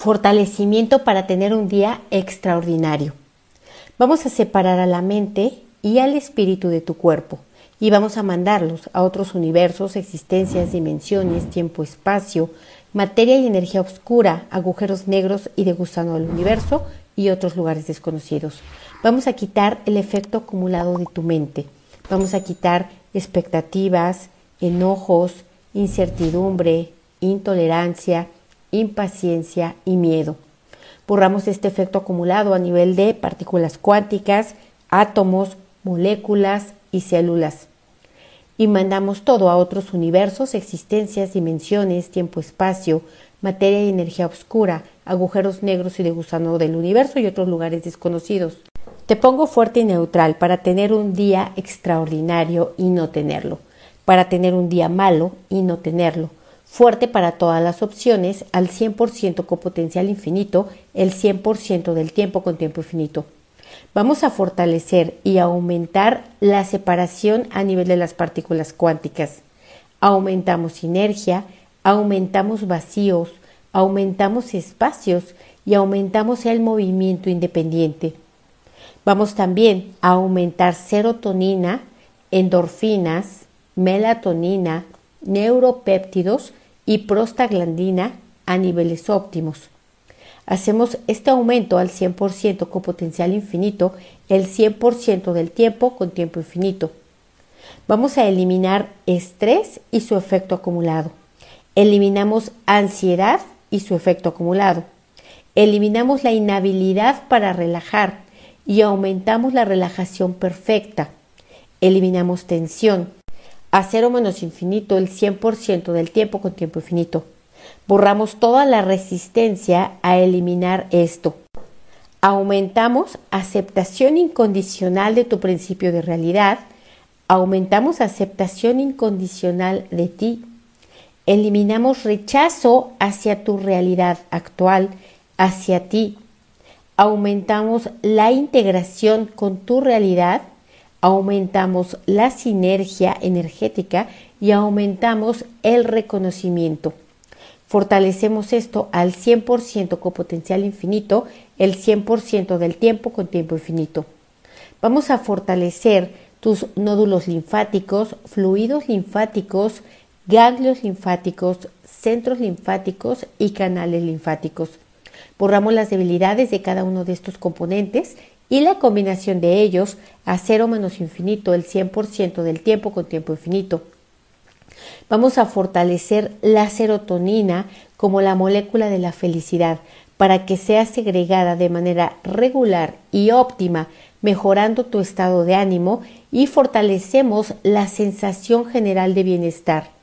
Fortalecimiento para tener un día extraordinario. Vamos a separar a la mente y al espíritu de tu cuerpo y vamos a mandarlos a otros universos, existencias, dimensiones, tiempo, espacio, materia y energía oscura, agujeros negros y de gusano del universo y otros lugares desconocidos. Vamos a quitar el efecto acumulado de tu mente. Vamos a quitar expectativas, enojos, incertidumbre, intolerancia, impaciencia y miedo. Borramos este efecto acumulado a nivel de partículas cuánticas, átomos, moléculas y células. Y mandamos todo a otros universos, existencias, dimensiones, tiempo-espacio, materia y energía oscura, agujeros negros y de gusano del universo y otros lugares desconocidos. Te pongo fuerte y neutral para tener un día extraordinario y no tenerlo, para tener un día malo y no tenerlo, fuerte para todas las opciones, al 100% con potencial infinito, el 100% del tiempo con tiempo infinito. Vamos a fortalecer y aumentar la separación a nivel de las partículas cuánticas. Aumentamos sinergia, aumentamos vacíos, aumentamos espacios y aumentamos el movimiento independiente. Vamos también a aumentar serotonina, endorfinas, melatonina, neuropéptidos y prostaglandina a niveles óptimos. Hacemos este aumento al 100% con potencial infinito el 100% del tiempo con tiempo infinito. Vamos a eliminar estrés y su efecto acumulado. Eliminamos ansiedad y su efecto acumulado. Eliminamos la inhabilidad para relajar y aumentamos la relajación perfecta. Eliminamos tensión, a cero menos infinito el 100% del tiempo con tiempo infinito. Borramos toda la resistencia a eliminar esto. Aumentamos aceptación incondicional de tu principio de realidad. Aumentamos aceptación incondicional de ti. Eliminamos rechazo hacia tu realidad actual, hacia ti. Aumentamos la integración con tu realidad aumentamos la sinergia energética y aumentamos el reconocimiento. Fortalecemos esto al 100% con potencial infinito, el 100% del tiempo con tiempo infinito. Vamos a fortalecer tus nódulos linfáticos, fluidos linfáticos, ganglios linfáticos, centros linfáticos y canales linfáticos. Borramos las debilidades de cada uno de estos componentes y la combinación de ellos a cero menos infinito, el 100% del tiempo con tiempo infinito. Vamos a fortalecer la serotonina como la molécula de la felicidad para que sea segregada de manera regular y óptima, mejorando tu estado de ánimo y fortalecemos la sensación general de bienestar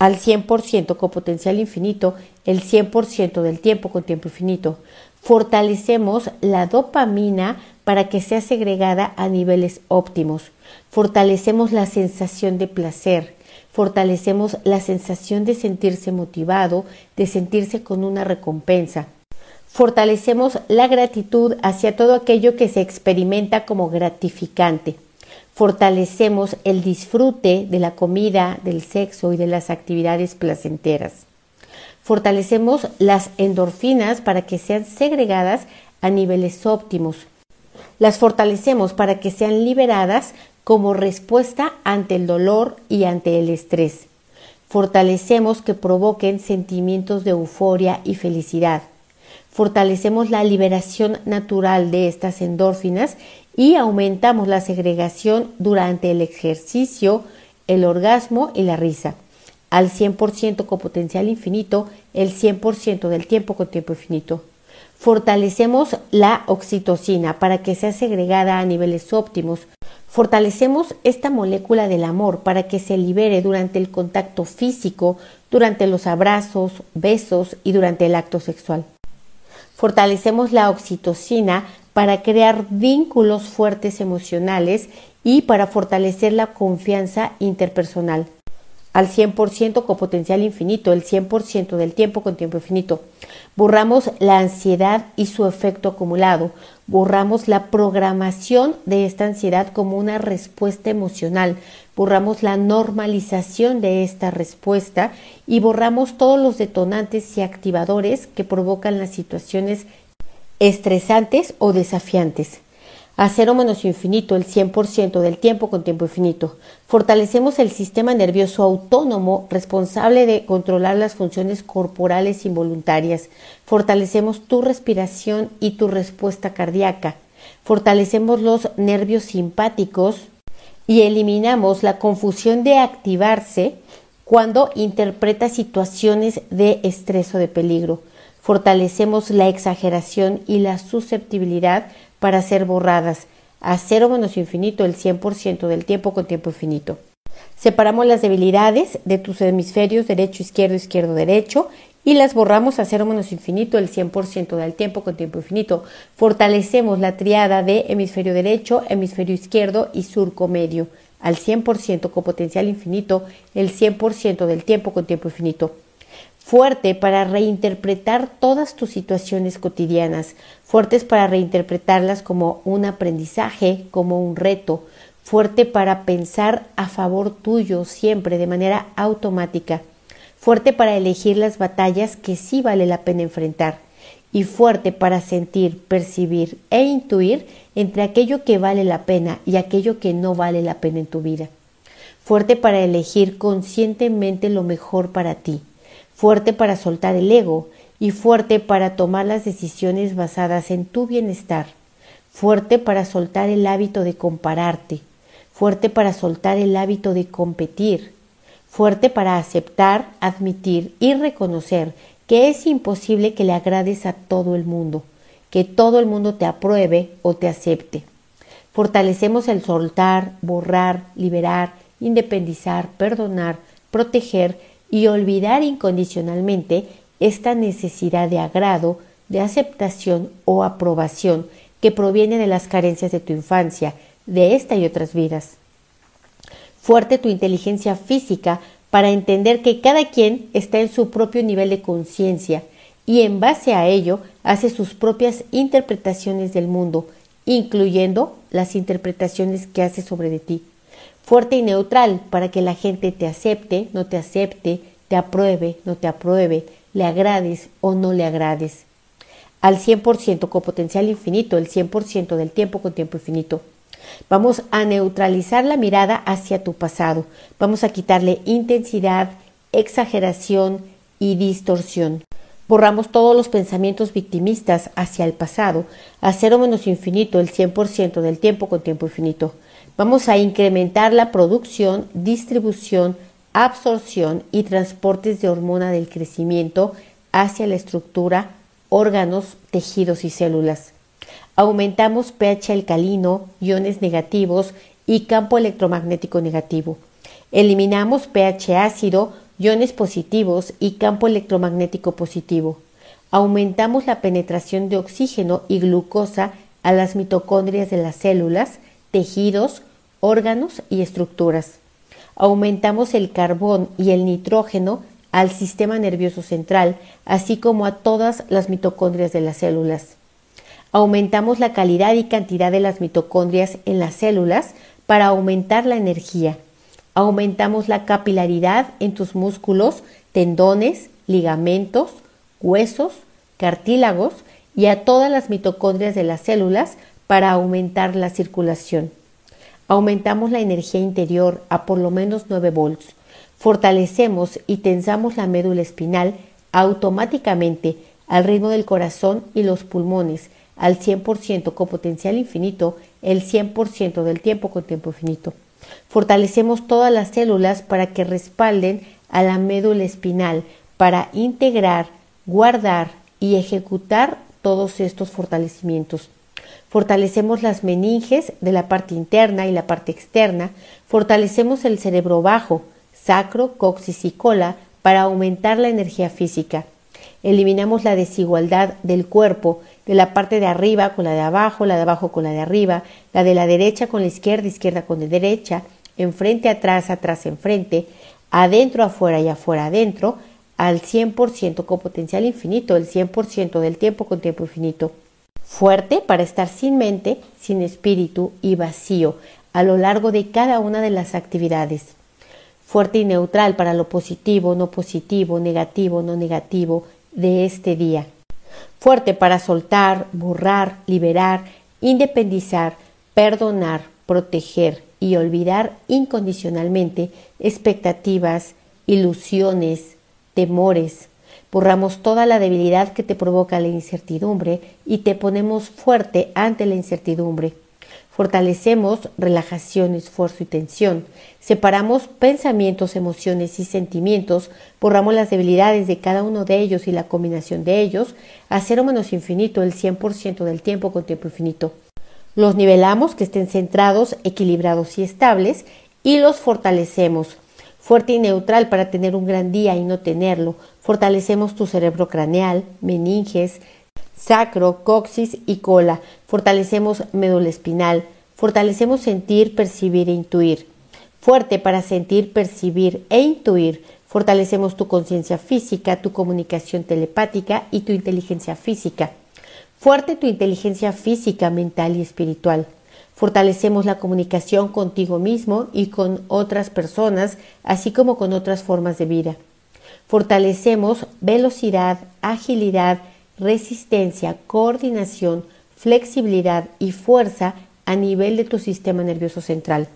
al 100% con potencial infinito, el 100% del tiempo con tiempo infinito. Fortalecemos la dopamina para que sea segregada a niveles óptimos. Fortalecemos la sensación de placer. Fortalecemos la sensación de sentirse motivado, de sentirse con una recompensa. Fortalecemos la gratitud hacia todo aquello que se experimenta como gratificante. Fortalecemos el disfrute de la comida, del sexo y de las actividades placenteras. Fortalecemos las endorfinas para que sean segregadas a niveles óptimos. Las fortalecemos para que sean liberadas como respuesta ante el dolor y ante el estrés. Fortalecemos que provoquen sentimientos de euforia y felicidad. Fortalecemos la liberación natural de estas endorfinas y aumentamos la segregación durante el ejercicio, el orgasmo y la risa al 100% con potencial infinito, el 100% del tiempo con tiempo infinito. Fortalecemos la oxitocina para que sea segregada a niveles óptimos. Fortalecemos esta molécula del amor para que se libere durante el contacto físico, durante los abrazos, besos y durante el acto sexual. Fortalecemos la oxitocina para crear vínculos fuertes emocionales y para fortalecer la confianza interpersonal. Al 100% con potencial infinito, el 100% del tiempo con tiempo infinito. Borramos la ansiedad y su efecto acumulado. Borramos la programación de esta ansiedad como una respuesta emocional. Borramos la normalización de esta respuesta y borramos todos los detonantes y activadores que provocan las situaciones estresantes o desafiantes a cero menos infinito el 100% del tiempo con tiempo infinito. Fortalecemos el sistema nervioso autónomo responsable de controlar las funciones corporales involuntarias. Fortalecemos tu respiración y tu respuesta cardíaca. Fortalecemos los nervios simpáticos y eliminamos la confusión de activarse cuando interpreta situaciones de estrés o de peligro. Fortalecemos la exageración y la susceptibilidad para ser borradas a cero menos infinito el 100% del tiempo con tiempo infinito. Separamos las debilidades de tus hemisferios derecho, izquierdo, izquierdo, derecho y las borramos a cero menos infinito el 100% del tiempo con tiempo infinito. Fortalecemos la triada de hemisferio derecho, hemisferio izquierdo y surco medio al 100% con potencial infinito el 100% del tiempo con tiempo infinito fuerte para reinterpretar todas tus situaciones cotidianas, fuertes para reinterpretarlas como un aprendizaje, como un reto, fuerte para pensar a favor tuyo siempre de manera automática, fuerte para elegir las batallas que sí vale la pena enfrentar y fuerte para sentir, percibir e intuir entre aquello que vale la pena y aquello que no vale la pena en tu vida. Fuerte para elegir conscientemente lo mejor para ti fuerte para soltar el ego y fuerte para tomar las decisiones basadas en tu bienestar, fuerte para soltar el hábito de compararte, fuerte para soltar el hábito de competir, fuerte para aceptar, admitir y reconocer que es imposible que le agrades a todo el mundo, que todo el mundo te apruebe o te acepte. Fortalecemos el soltar, borrar, liberar, independizar, perdonar, proteger y olvidar incondicionalmente esta necesidad de agrado, de aceptación o aprobación que proviene de las carencias de tu infancia, de esta y otras vidas. Fuerte tu inteligencia física para entender que cada quien está en su propio nivel de conciencia y en base a ello hace sus propias interpretaciones del mundo, incluyendo las interpretaciones que hace sobre de ti fuerte y neutral para que la gente te acepte, no te acepte, te apruebe, no te apruebe, le agrades o no le agrades. Al 100% con potencial infinito, el 100% del tiempo con tiempo infinito. Vamos a neutralizar la mirada hacia tu pasado. Vamos a quitarle intensidad, exageración y distorsión. Borramos todos los pensamientos victimistas hacia el pasado, a cero menos infinito, el 100% del tiempo con tiempo infinito. Vamos a incrementar la producción, distribución, absorción y transportes de hormona del crecimiento hacia la estructura, órganos, tejidos y células. Aumentamos pH alcalino, iones negativos y campo electromagnético negativo. Eliminamos pH ácido, iones positivos y campo electromagnético positivo. Aumentamos la penetración de oxígeno y glucosa a las mitocondrias de las células, tejidos, órganos y estructuras. Aumentamos el carbón y el nitrógeno al sistema nervioso central, así como a todas las mitocondrias de las células. Aumentamos la calidad y cantidad de las mitocondrias en las células para aumentar la energía. Aumentamos la capilaridad en tus músculos, tendones, ligamentos, huesos, cartílagos y a todas las mitocondrias de las células para aumentar la circulación. Aumentamos la energía interior a por lo menos 9 volts. Fortalecemos y tensamos la médula espinal automáticamente al ritmo del corazón y los pulmones al 100% con potencial infinito el 100% del tiempo con tiempo infinito. Fortalecemos todas las células para que respalden a la médula espinal para integrar, guardar y ejecutar todos estos fortalecimientos. Fortalecemos las meninges de la parte interna y la parte externa. Fortalecemos el cerebro bajo, sacro, coxis y cola para aumentar la energía física. Eliminamos la desigualdad del cuerpo, de la parte de arriba con la de abajo, la de abajo con la de arriba, la de la derecha con la izquierda, izquierda con la derecha, enfrente, atrás, atrás, enfrente. adentro, afuera y afuera, adentro, al 100% con potencial infinito, el 100% del tiempo con tiempo infinito. Fuerte para estar sin mente, sin espíritu y vacío a lo largo de cada una de las actividades. Fuerte y neutral para lo positivo, no positivo, negativo, no negativo de este día. Fuerte para soltar, borrar, liberar, independizar, perdonar, proteger y olvidar incondicionalmente expectativas, ilusiones, temores. Borramos toda la debilidad que te provoca la incertidumbre y te ponemos fuerte ante la incertidumbre. Fortalecemos relajación, esfuerzo y tensión. Separamos pensamientos, emociones y sentimientos. Borramos las debilidades de cada uno de ellos y la combinación de ellos a cero menos infinito el 100% del tiempo con tiempo infinito. Los nivelamos que estén centrados, equilibrados y estables y los fortalecemos. Fuerte y neutral para tener un gran día y no tenerlo. Fortalecemos tu cerebro craneal, meninges, sacro, coxis y cola. Fortalecemos médula espinal. Fortalecemos sentir, percibir e intuir. Fuerte para sentir, percibir e intuir. Fortalecemos tu conciencia física, tu comunicación telepática y tu inteligencia física. Fuerte tu inteligencia física, mental y espiritual. Fortalecemos la comunicación contigo mismo y con otras personas, así como con otras formas de vida. Fortalecemos velocidad, agilidad, resistencia, coordinación, flexibilidad y fuerza a nivel de tu sistema nervioso central.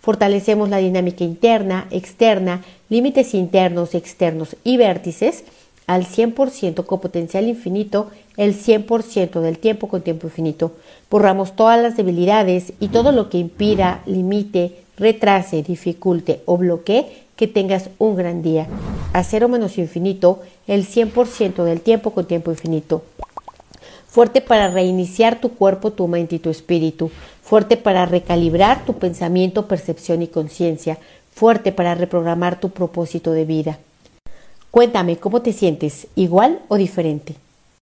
Fortalecemos la dinámica interna, externa, límites internos, externos y vértices al 100% con potencial infinito el 100% del tiempo con tiempo infinito. Borramos todas las debilidades y todo lo que impida, limite, retrase, dificulte o bloquee que tengas un gran día. A cero menos infinito el 100% del tiempo con tiempo infinito. Fuerte para reiniciar tu cuerpo, tu mente y tu espíritu. Fuerte para recalibrar tu pensamiento, percepción y conciencia. Fuerte para reprogramar tu propósito de vida. Cuéntame cómo te sientes, igual o diferente.